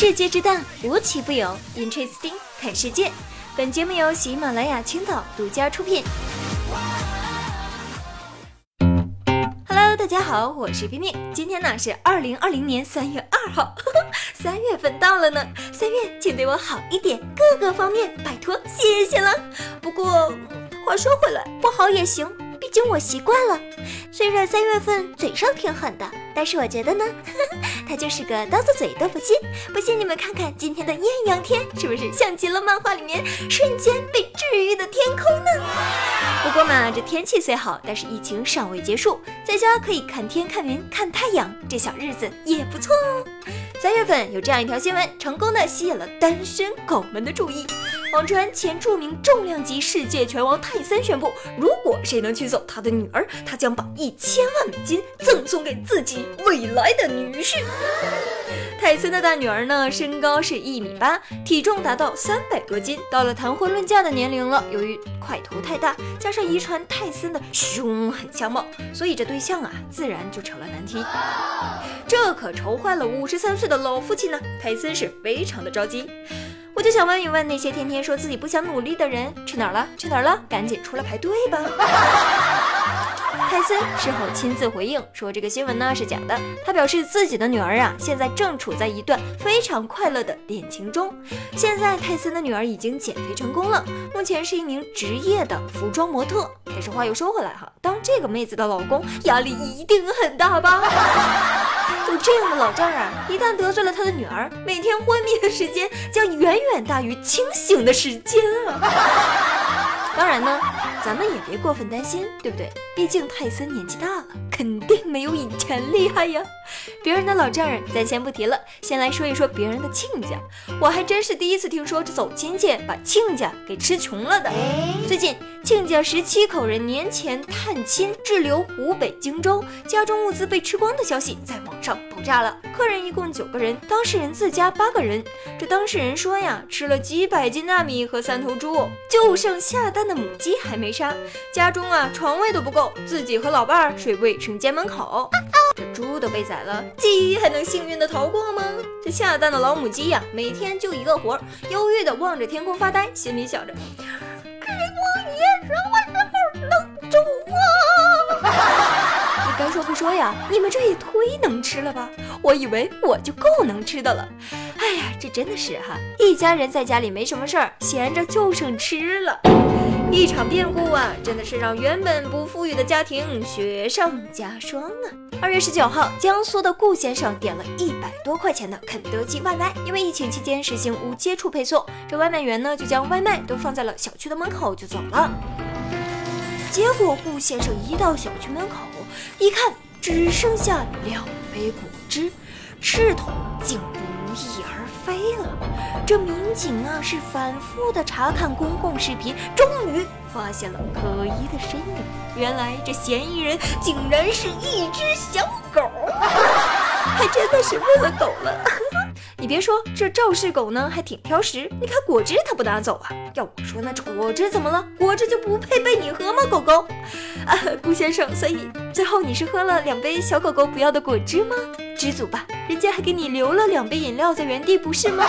世界之大，无奇不有。Interesting，看世界。本节目由喜马拉雅青岛独家出品。Hello，大家好，我是冰冰。今天呢是二零二零年三月二号，三月份到了呢。三月，请对我好一点，各个方面拜托，谢谢了。不过话说回来，不好也行。毕竟我习惯了，虽然三月份嘴上挺狠的，但是我觉得呢，他就是个刀子嘴豆腐心。不信你们看看今天的艳阳天，是不是像极了漫画里面瞬间被治愈的天空呢？不过嘛，这天气虽好，但是疫情尚未结束，在家可以看天、看云、看太阳，这小日子也不错哦。三月份有这样一条新闻，成功的吸引了单身狗们的注意。网传前著名重量级世界拳王泰森宣布，如果谁能娶走他的女儿，他将把一千万美金赠送给自己未来的女婿。泰森的大女儿呢，身高是一米八，体重达到三百多斤，到了谈婚论嫁的年龄了。由于块头太大，加上遗传泰森的凶狠相貌，所以这对象啊，自然就成了难题。这可愁坏了五十三岁的老父亲呢。泰森是非常的着急。我就想问一问那些天天说自己不想努力的人，去哪儿了？去哪儿了？赶紧出来排队吧！泰森事后亲自回应说，这个新闻呢是假的。他表示自己的女儿啊，现在正处在一段非常快乐的恋情中。现在泰森的女儿已经减肥成功了，目前是一名职业的服装模特。但是话又说回来哈，当这个妹子的老公压力一定很大吧？有这样的老丈人，一旦得罪了他的女儿，每天昏迷的时间将远远大于清醒的时间啊！当然呢，咱们也别过分担心，对不对？毕竟泰森年纪大了，肯定没有以前厉害呀。别人的老丈人咱先不提了，先来说一说别人的亲家。我还真是第一次听说这走亲戚把亲家给吃穷了的。最近。亲家十七口人年前探亲滞留湖北荆州，家中物资被吃光的消息在网上爆炸了。客人一共九个人，当事人自家八个人。这当事人说呀，吃了几百斤大米和三头猪，就剩下蛋的母鸡还没没杀。家中啊床位都不够，自己和老伴儿睡卫生间门口。这猪都被宰了，鸡还能幸运的逃过吗？这下蛋的老母鸡呀，每天就一个活儿，忧郁的望着天空发呆，心里想着。什么时候能煮啊？你该说不说呀？你们这也忒能吃了吧？我以为我就够能吃的了。呀，这真的是哈，一家人在家里没什么事儿，闲着就剩吃了。一场变故啊，真的是让原本不富裕的家庭雪上加霜啊！二月十九号，江苏的顾先生点了一百多块钱的肯德基外卖，因为疫情期间实行无接触配送，这外卖员呢就将外卖都放在了小区的门口就走了。结果顾先生一到小区门口，一看只剩下两杯果汁，赤桶竟不翼而飞了。这民警啊是反复的查看公共视频，终于发现了可疑的身影。原来这嫌疑人竟然是一只小狗，还真的是喂了狗了。你别说，这肇事狗呢还挺挑食。你看果汁它不拿走啊？要我说，那这果汁怎么了？果汁就不配被你喝吗？狗狗，啊，顾先生，所以最后你是喝了两杯小狗狗不要的果汁吗？知足吧，人家还给你留了两杯饮料在原地，不是吗？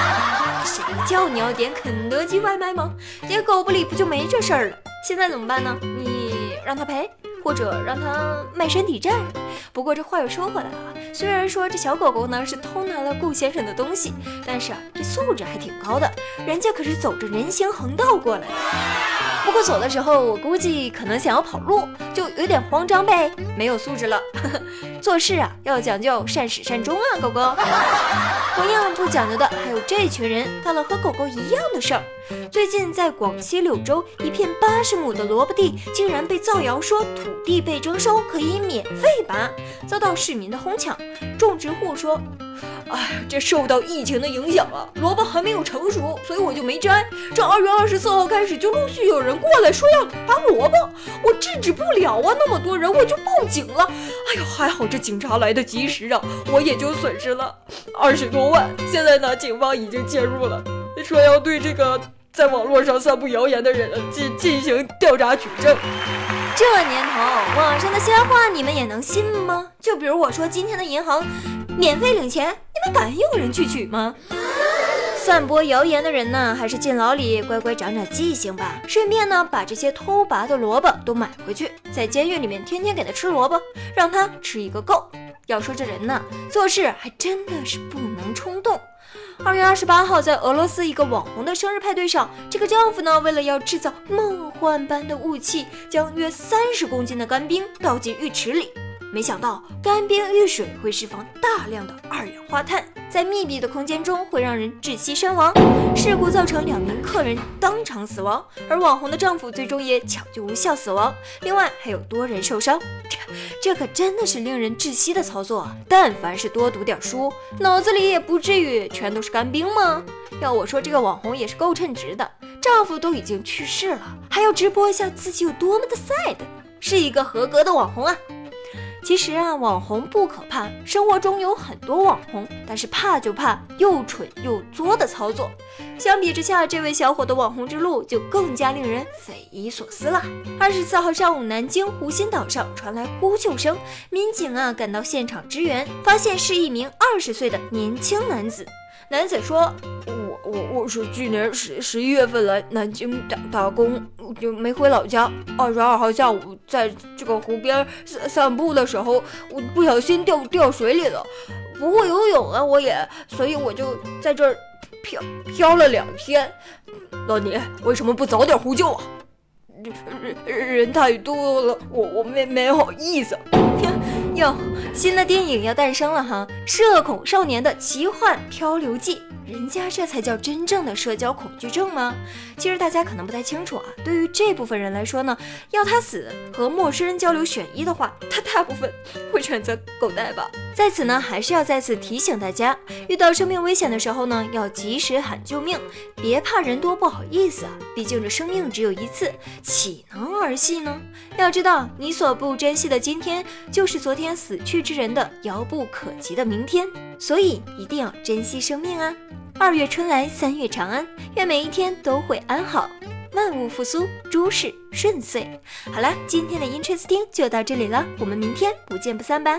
谁叫你要点肯德基外卖吗？点狗不理不就没这事儿了？现在怎么办呢？你让他赔，或者让他卖身抵债？不过这话又说回来了，虽然说这小狗狗呢是偷拿了顾先生的东西，但是啊这素质还挺高的，人家可是走着人行横道过来的。不过走的时候，我估计可能想要跑路，就有点慌张呗，没有素质了。做事啊要讲究善始善终啊，狗狗。同样不讲究的还有这群人，干了和狗狗一样的事儿。最近在广西柳州，一片八十亩的萝卜地竟然被造谣说土地被征收，可以免费拔，遭到市民的哄抢。种植户说：“哎，这受到疫情的影响啊，萝卜还没有成熟，所以我就没摘。这二月二十四号开始，就陆续有人过来说要拔萝卜，我制止不了啊，那么多人，我就报警了。哎呦，还好这警察来得及时啊，我也就损失了二十多万。现在呢，警方已经介入了，说要对这个。”在网络上散布谣言的人进进行调查取证。这年头，网上的瞎话你们也能信吗？就比如我说今天的银行免费领钱，你们敢有人去取吗？散播谣言的人呢，还是进牢里乖乖长长记性吧。顺便呢，把这些偷拔的萝卜都买回去，在监狱里面天天给他吃萝卜，让他吃一个够。要说这人呢，做事还真的是不能冲动。二月二十八号，在俄罗斯一个网红的生日派对上，这个丈夫呢，为了要制造梦幻般的雾气，将约三十公斤的干冰倒进浴池里。没想到干冰遇水会释放大量的二氧化碳，在密闭的空间中会让人窒息身亡。事故造成两名客人当场死亡，而网红的丈夫最终也抢救无效死亡。另外还有多人受伤，这这可真的是令人窒息的操作。但凡是多读点书，脑子里也不至于全都是干冰吗？要我说，这个网红也是够称职的，丈夫都已经去世了，还要直播一下自己有多么的 sad，是一个合格的网红啊！其实啊，网红不可怕，生活中有很多网红，但是怕就怕又蠢又作的操作。相比之下，这位小伙的网红之路就更加令人匪夷所思了。二十四号上午，南京湖心岛上传来呼救声，民警啊赶到现场支援，发现是一名二十岁的年轻男子。男子说：“我我是去年十十一月份来南京打打工，就没回老家。二十二号下午在这个湖边散散步的时候，我不小心掉掉水里了，不会游泳啊，我也，所以我就在这儿漂漂了两天。老倪，为什么不早点呼救啊？人人太多了，我我没没好意思。”哟，新的电影要诞生了哈！社恐少年的奇幻漂流记。人家这才叫真正的社交恐惧症吗？其实大家可能不太清楚啊。对于这部分人来说呢，要他死和陌生人交流选一的话，他大部分会选择狗带吧。在此呢，还是要再次提醒大家，遇到生命危险的时候呢，要及时喊救命，别怕人多不好意思啊。毕竟这生命只有一次，岂能儿戏呢？要知道，你所不珍惜的今天，就是昨天死去之人的遥不可及的明天。所以一定要珍惜生命啊！二月春来，三月长安，愿每一天都会安好，万物复苏，诸事顺遂。好了，今天的 Interesting 就到这里了，我们明天不见不散吧。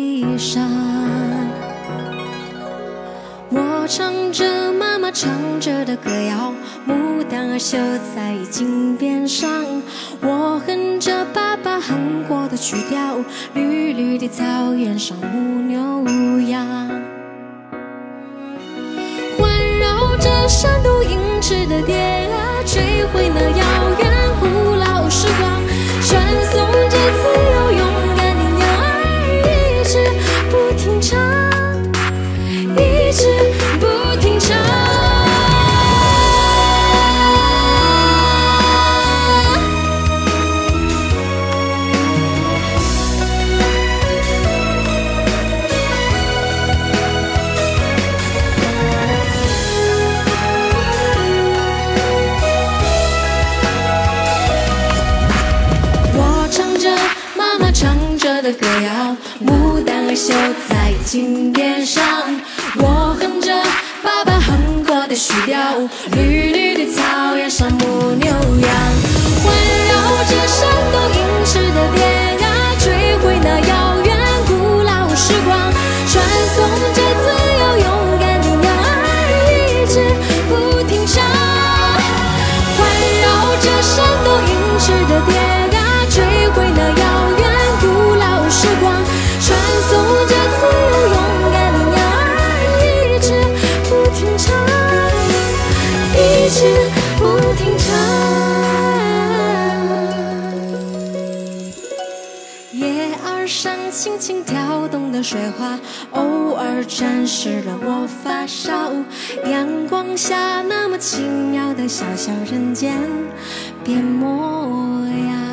唱着的歌谣，牡丹儿绣在襟边上。我哼着爸爸哼过的曲调，绿绿的草原上牧牛羊。环绕着山都映赤的蝶啊，追回那遥远古老时光，传颂着自由歌谣，牡丹儿绣在金匾上。我哼着爸爸哼过的曲调，绿绿的草原上牧牛羊，偶尔沾湿了我发梢。阳光下那么奇妙的小小人间变模样。